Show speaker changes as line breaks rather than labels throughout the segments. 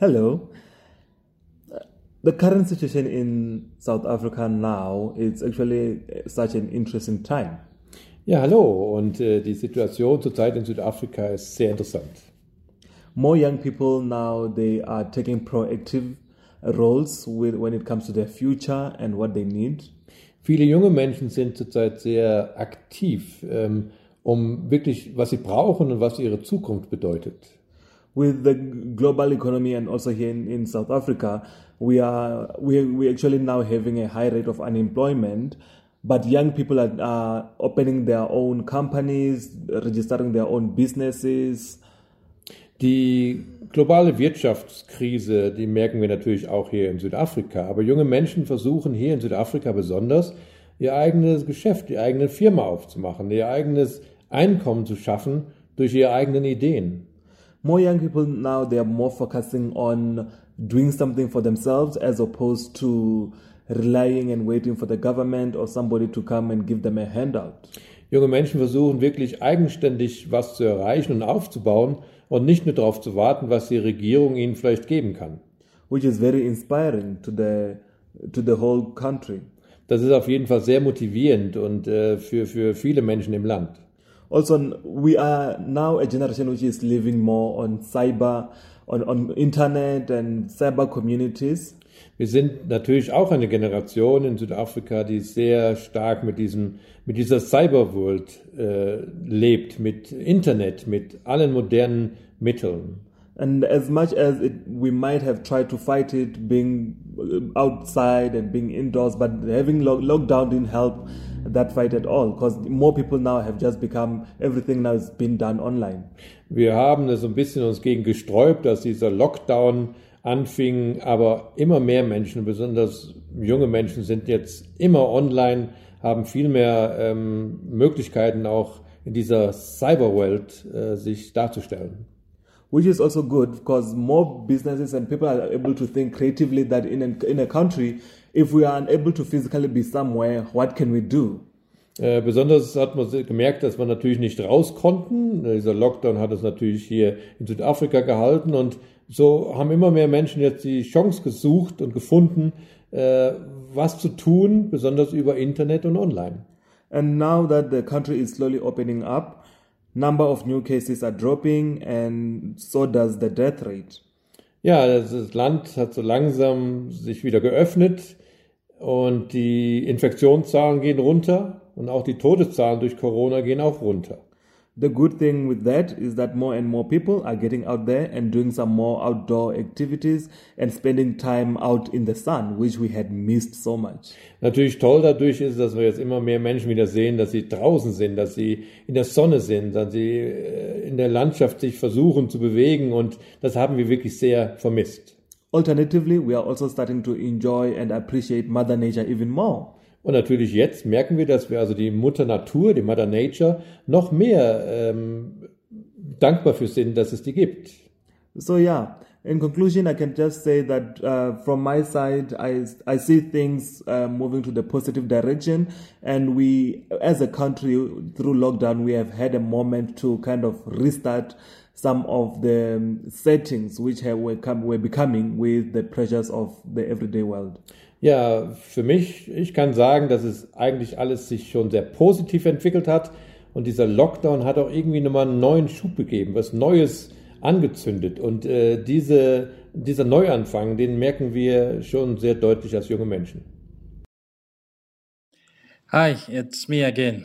Hello. The current situation in South Africa now is actually uh, such an interesting time.
Ja, hallo. Und äh, die Situation zurzeit in Südafrika ist sehr interessant.
More young people now they are taking proactive roles with, when it comes to their future and what they need.
Viele junge Menschen sind zurzeit sehr aktiv, ähm, um wirklich, was sie brauchen und was ihre Zukunft bedeutet.
With the global economy and also here in, in South Africa, we are we we actually now having a high rate of unemployment. But young people are, are opening their own companies, registering their own businesses,
Die globale Wirtschaftskrise, die merken wir natürlich auch hier in Südafrika. Aber junge Menschen versuchen hier in Südafrika besonders, ihr eigenes Geschäft, ihre eigene Firma aufzumachen, ihr eigenes Einkommen zu schaffen durch ihre eigenen Ideen.
More young people now they are more focusing on doing something for themselves as opposed to relying and waiting for the government or somebody to come and give them a handout
Junge Menschen versuchen wirklich eigenständig was zu erreichen und aufzubauen und nicht nur darauf zu warten, was die Regierung ihnen vielleicht geben kann.
which is very inspiring to the to the whole country
Das ist auf jeden Fall sehr motivierend und äh, für, für viele Menschen im Land.
Also we are now a generation which is living more on cyber on, on internet and cyber communities
Wir sind natürlich auch eine Generation in Südafrika, die sehr stark mit diesem, mit dieser Cyberworld äh, lebt, mit Internet, mit allen modernen Mitteln.
And as much as it, we might have tried to fight it being uh, outside and being indoors, but having lo- lockdown didn't help that fight at all because more people now have just become everything now is being done online.
Wir haben es ein bisschen uns gegen gesträubt, dass dieser Lockdown anfing, aber immer mehr Menschen, besonders junge Menschen, sind jetzt immer online, haben viel mehr ähm, Möglichkeiten auch in dieser Cyberwelt äh, sich darzustellen.
Which is also good because more businesses and people are able to think creatively that in a, in a country, if we are unable to physically be somewhere, what can we do?
Äh, besonders hat man gemerkt, dass wir natürlich nicht raus konnten. Dieser Lockdown hat es natürlich hier in Südafrika gehalten und so haben immer mehr Menschen jetzt die Chance gesucht und gefunden, äh, was zu tun, besonders über Internet und online.
And now that the country is slowly opening up, number of new cases are dropping and so does the death rate.
Ja, das Land hat so langsam sich wieder geöffnet und die Infektionszahlen gehen runter und auch die Todeszahlen durch Corona gehen auch runter.
The good thing with that is that more and more people are getting out there and doing some more outdoor activities and spending time out in the sun, which we had missed so much.
Natürlich toll dadurch ist, dass wir jetzt immer mehr Menschen wieder sehen, dass sie draußen sind, dass sie in der Sonne sind, dass sie äh, in der Landschaft sich versuchen zu bewegen und das haben wir wirklich sehr vermisst.
Alternatively, we are also starting to enjoy and appreciate Mother Nature even more.
Und natürlich jetzt merken wir, dass wir also die Mutter Natur, die Mother Nature, noch mehr ähm, dankbar für sind, dass es die gibt.
So yeah, in conclusion, I can just say that uh, from my side, I I see things uh, moving to the positive direction, and we, as a country, through lockdown, we have had a moment to kind of restart some of the settings which have, were, come, were becoming with the pressures of the everyday world.
Ja, für mich, ich kann sagen, dass es eigentlich alles sich schon sehr positiv entwickelt hat und dieser Lockdown hat auch irgendwie nochmal einen neuen Schub gegeben, was Neues angezündet und äh, diese, dieser Neuanfang, den merken wir schon sehr deutlich als junge Menschen.
Hi, it's me again.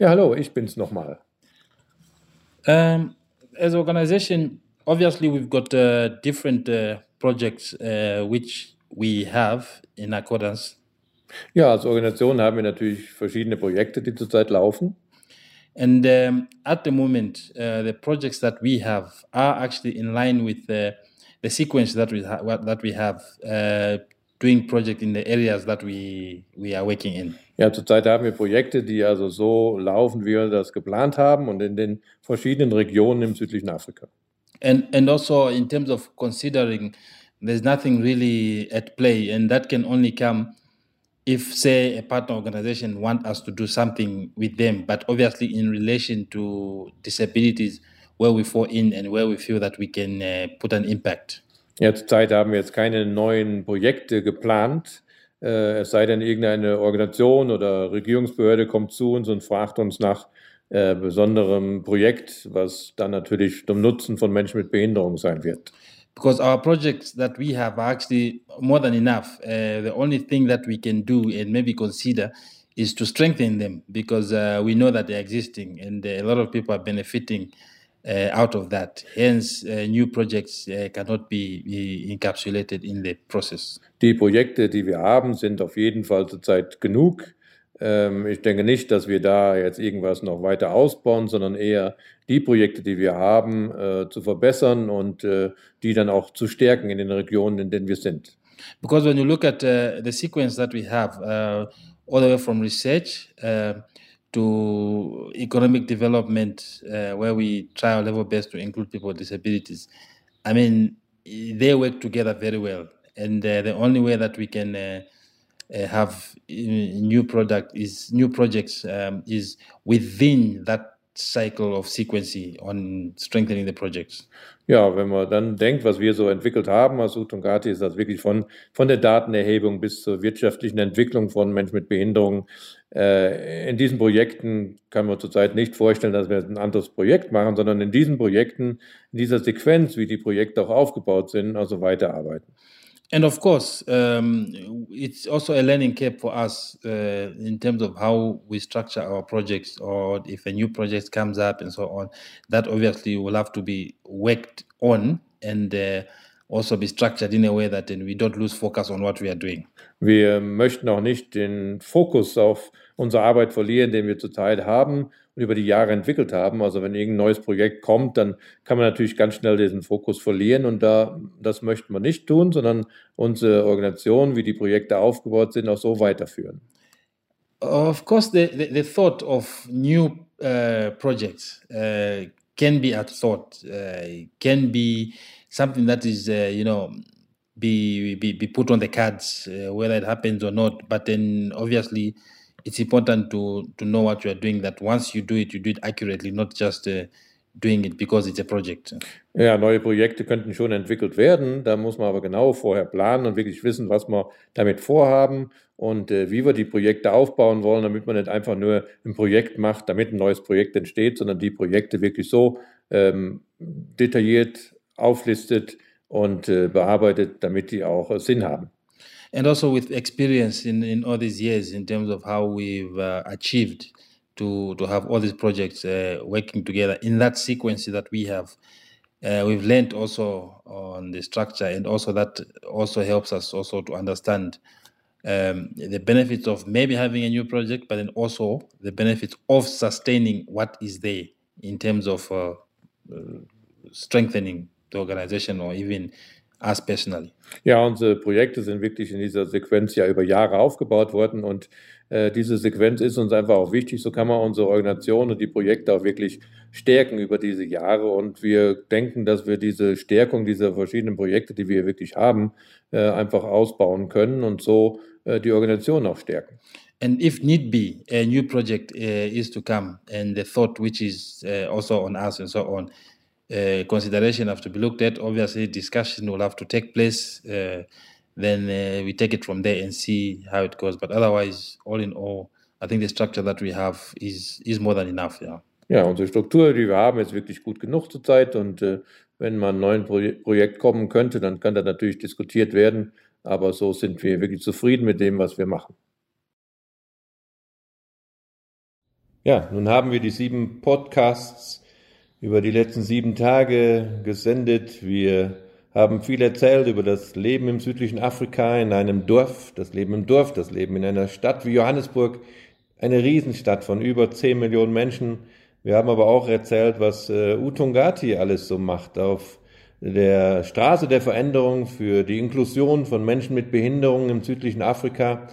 Ja, hallo, ich bin's nochmal.
Um, as organization, obviously we've got uh, different uh, projects uh, which we have in accordance,
Ja, als Organisation haben wir natürlich verschiedene Projekte, die zurzeit laufen.
and um, at the moment, uh, the projects that we have are actually in line with the the sequence that we ha- that we have uh, doing project in the areas that we we are working in.
Ja, zurzeit haben wir Projekte, die also so laufen, wie wir das geplant haben und in den verschiedenen Regionen im südlichen Afrika.
and and also in terms of considering there's nothing really at play and that can only come if say a partner organization want us to do something with them but obviously in relation to disabilities where we fall in and where we feel that we can uh, put an impact
Ja, zurzeit haben wir jetzt keine neuen Projekte geplant. Äh, es sei denn, irgendeine Organisation oder Regierungsbehörde kommt zu uns und fragt uns nach äh, besonderem Projekt, was dann natürlich zum Nutzen von Menschen mit Behinderung sein wird.
Because our projects that we have are actually more than enough. Uh, the only thing that we can do and maybe consider is to strengthen them because uh, we know that they're existing and a lot of people are benefiting uh, out of that. Hence, uh, new projects uh, cannot be, encapsulated in the process.
Die Projekte, die wir haben, sind auf jeden Fall zurzeit genug. Ähm, ich denke nicht, dass wir da jetzt irgendwas noch weiter ausbauen, sondern eher die Projekte, die wir haben, äh, zu verbessern und äh, die dann auch zu stärken in den Regionen, in denen wir sind.
Because when you look at uh, the sequence that we have, uh, all the way from research uh, to economic development, uh, where we try our level best to include people with disabilities. I mean, they work together very well, and uh, the only way that we can uh, uh, have new product is new projects um, is within that cycle of sequencing on strengthening the projects.
Ja, wenn man dann denkt, was wir so entwickelt haben als Utungati, ist das wirklich von, von der Datenerhebung bis zur wirtschaftlichen Entwicklung von Menschen mit Behinderung. Äh, in diesen Projekten kann man zurzeit nicht vorstellen, dass wir ein anderes Projekt machen, sondern in diesen Projekten, in dieser Sequenz, wie die Projekte auch aufgebaut sind, also weiterarbeiten.
And of course, um, it's also a learning curve for us uh, in terms of how we structure our projects, or if a new project comes up and so on. That obviously will have to be worked on and uh, also be structured in a way that we don't lose focus on what we are doing.
Wir möchten auch nicht den Fokus auf unsere Arbeit verlieren, den wir zurzeit haben über die Jahre entwickelt haben. Also wenn irgendein neues Projekt kommt, dann kann man natürlich ganz schnell diesen Fokus verlieren und da, das möchten wir nicht tun, sondern unsere Organisation, wie die Projekte aufgebaut sind, auch so weiterführen.
Of course, the, the, the thought of new uh, projects uh, can be a thought, uh, can be something that is, uh, you know, be, be, be put on the cards, uh, whether it happens or not. But then obviously, it's important to to know what you are doing. That once you do it, you do it accurately, not just uh, doing it because it's a project.
Ja, neue Projekte könnten schon entwickelt werden. Da muss man aber genau vorher planen und wirklich wissen, was wir damit vorhaben und äh, wie wir die Projekte aufbauen wollen, damit man nicht einfach nur ein Projekt macht, damit ein neues Projekt entsteht, sondern die Projekte wirklich so ähm, detailliert auflistet und äh, bearbeitet, damit die auch äh, Sinn haben.
And also with experience in, in all these years in terms of how we've uh, achieved to to have all these projects uh, working together in that sequence that we have. Uh, we've learned also on the structure, and also that also helps us also to understand um, the benefits of maybe having a new project, but then also the benefits of sustaining what is there in terms of uh, uh, strengthening the organization or even us personally.
Ja, unsere Projekte sind wirklich in dieser Sequenz ja über Jahre aufgebaut worden und äh, diese Sequenz ist uns einfach auch wichtig. So kann man unsere Organisation und die Projekte auch wirklich stärken über diese Jahre und wir denken, dass wir diese Stärkung dieser verschiedenen Projekte, die wir wirklich haben, äh, einfach ausbauen können und so äh, die Organisation auch stärken.
And if need be, a new project uh, is to come, and the thought which is uh, also on us and so on, uh, consideration have to be looked at. Obviously, discussion will have to take place. Uh, then uh, we take it from there and see how it goes. But otherwise, all in all, I think the structure that we have is is more than enough. Yeah.
Ja, unsere Struktur, die wir haben, ist wirklich gut genug zurzeit. Und äh, wenn mal ein neues Pro Projekt kommen könnte, dann kann das natürlich diskutiert werden. Aber so sind wir wirklich zufrieden mit dem, was wir machen. Ja, nun haben wir die sieben Podcasts über die letzten sieben Tage gesendet. Wir haben viel erzählt über das Leben im südlichen Afrika in einem Dorf, das Leben im Dorf, das Leben in einer Stadt wie Johannesburg, eine Riesenstadt von über zehn Millionen Menschen. Wir haben aber auch erzählt, was äh, Utungati alles so macht auf der Straße der Veränderung für die Inklusion von Menschen mit Behinderungen im südlichen Afrika.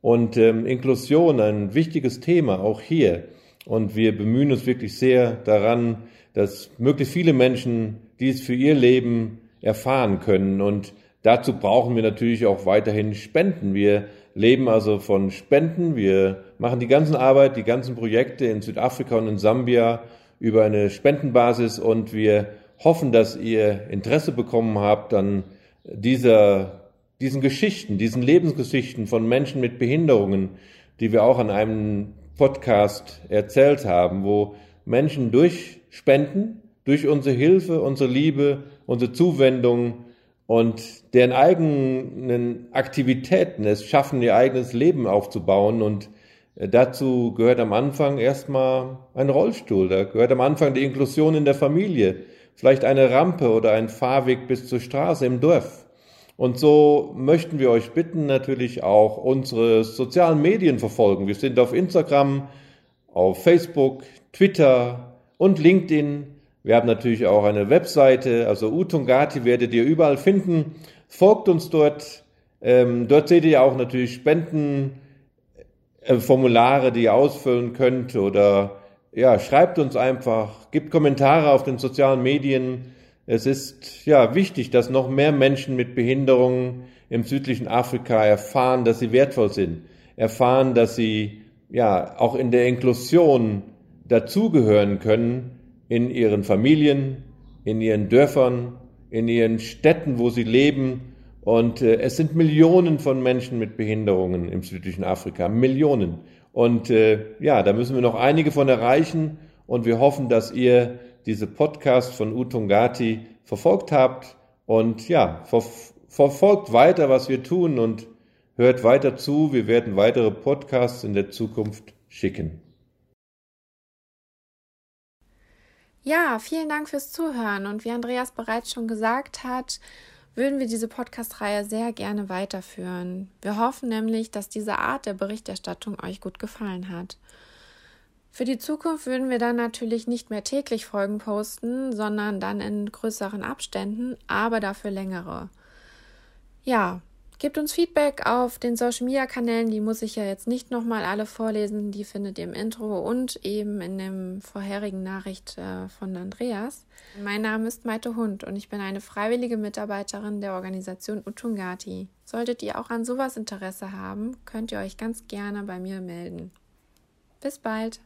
Und ähm, Inklusion, ein wichtiges Thema, auch hier. Und wir bemühen uns wirklich sehr daran, dass möglichst viele Menschen dies für ihr Leben erfahren können. Und dazu brauchen wir natürlich auch weiterhin Spenden. Wir leben also von Spenden. Wir machen die ganzen Arbeit, die ganzen Projekte in Südafrika und in Sambia über eine Spendenbasis und wir hoffen, dass ihr Interesse bekommen habt an dieser, diesen Geschichten, diesen Lebensgeschichten von Menschen mit Behinderungen, die wir auch an einem Podcast erzählt haben, wo Menschen durch Spenden, durch unsere Hilfe, unsere Liebe, unsere Zuwendung und deren eigenen Aktivitäten es schaffen, ihr eigenes Leben aufzubauen. Und äh, dazu gehört am Anfang erstmal ein Rollstuhl, da gehört am Anfang die Inklusion in der Familie, vielleicht eine Rampe oder ein Fahrweg bis zur Straße im Dorf. Und so möchten wir euch bitten, natürlich auch unsere sozialen Medien verfolgen. Wir sind auf Instagram, auf Facebook, Twitter und LinkedIn. Wir haben natürlich auch eine Webseite, also Utungati werdet ihr überall finden. Folgt uns dort. Ähm, dort seht ihr auch natürlich Spendenformulare, äh, die ihr ausfüllen könnt oder ja, schreibt uns einfach, gibt Kommentare auf den sozialen Medien. Es ist ja wichtig, dass noch mehr Menschen mit Behinderungen im südlichen Afrika erfahren, dass sie wertvoll sind, erfahren, dass sie ja auch in der Inklusion dazugehören können in ihren Familien, in ihren Dörfern, in ihren Städten, wo sie leben. Und äh, es sind Millionen von Menschen mit Behinderungen im südlichen Afrika, Millionen. Und äh, ja, da müssen wir noch einige von erreichen. Und wir hoffen, dass ihr diese Podcast von Utungati verfolgt habt. Und ja, ver verfolgt weiter, was wir tun und hört weiter zu. Wir werden weitere Podcasts in der Zukunft schicken.
Ja, vielen Dank fürs Zuhören. Und wie Andreas bereits schon gesagt hat, würden wir diese Podcast-Reihe sehr gerne weiterführen. Wir hoffen nämlich, dass diese Art der Berichterstattung euch gut gefallen hat. Für die Zukunft würden wir dann natürlich nicht mehr täglich Folgen posten, sondern dann in größeren Abständen, aber dafür längere. Ja, Gebt uns Feedback auf den Social Media Kanälen, die muss ich ja jetzt nicht nochmal alle vorlesen, die findet ihr im Intro und eben in dem vorherigen Nachricht äh, von Andreas. Mein Name ist Maite Hund und ich bin eine freiwillige Mitarbeiterin der Organisation Utungati. Solltet ihr auch an sowas Interesse haben, könnt ihr euch ganz gerne bei mir melden. Bis bald!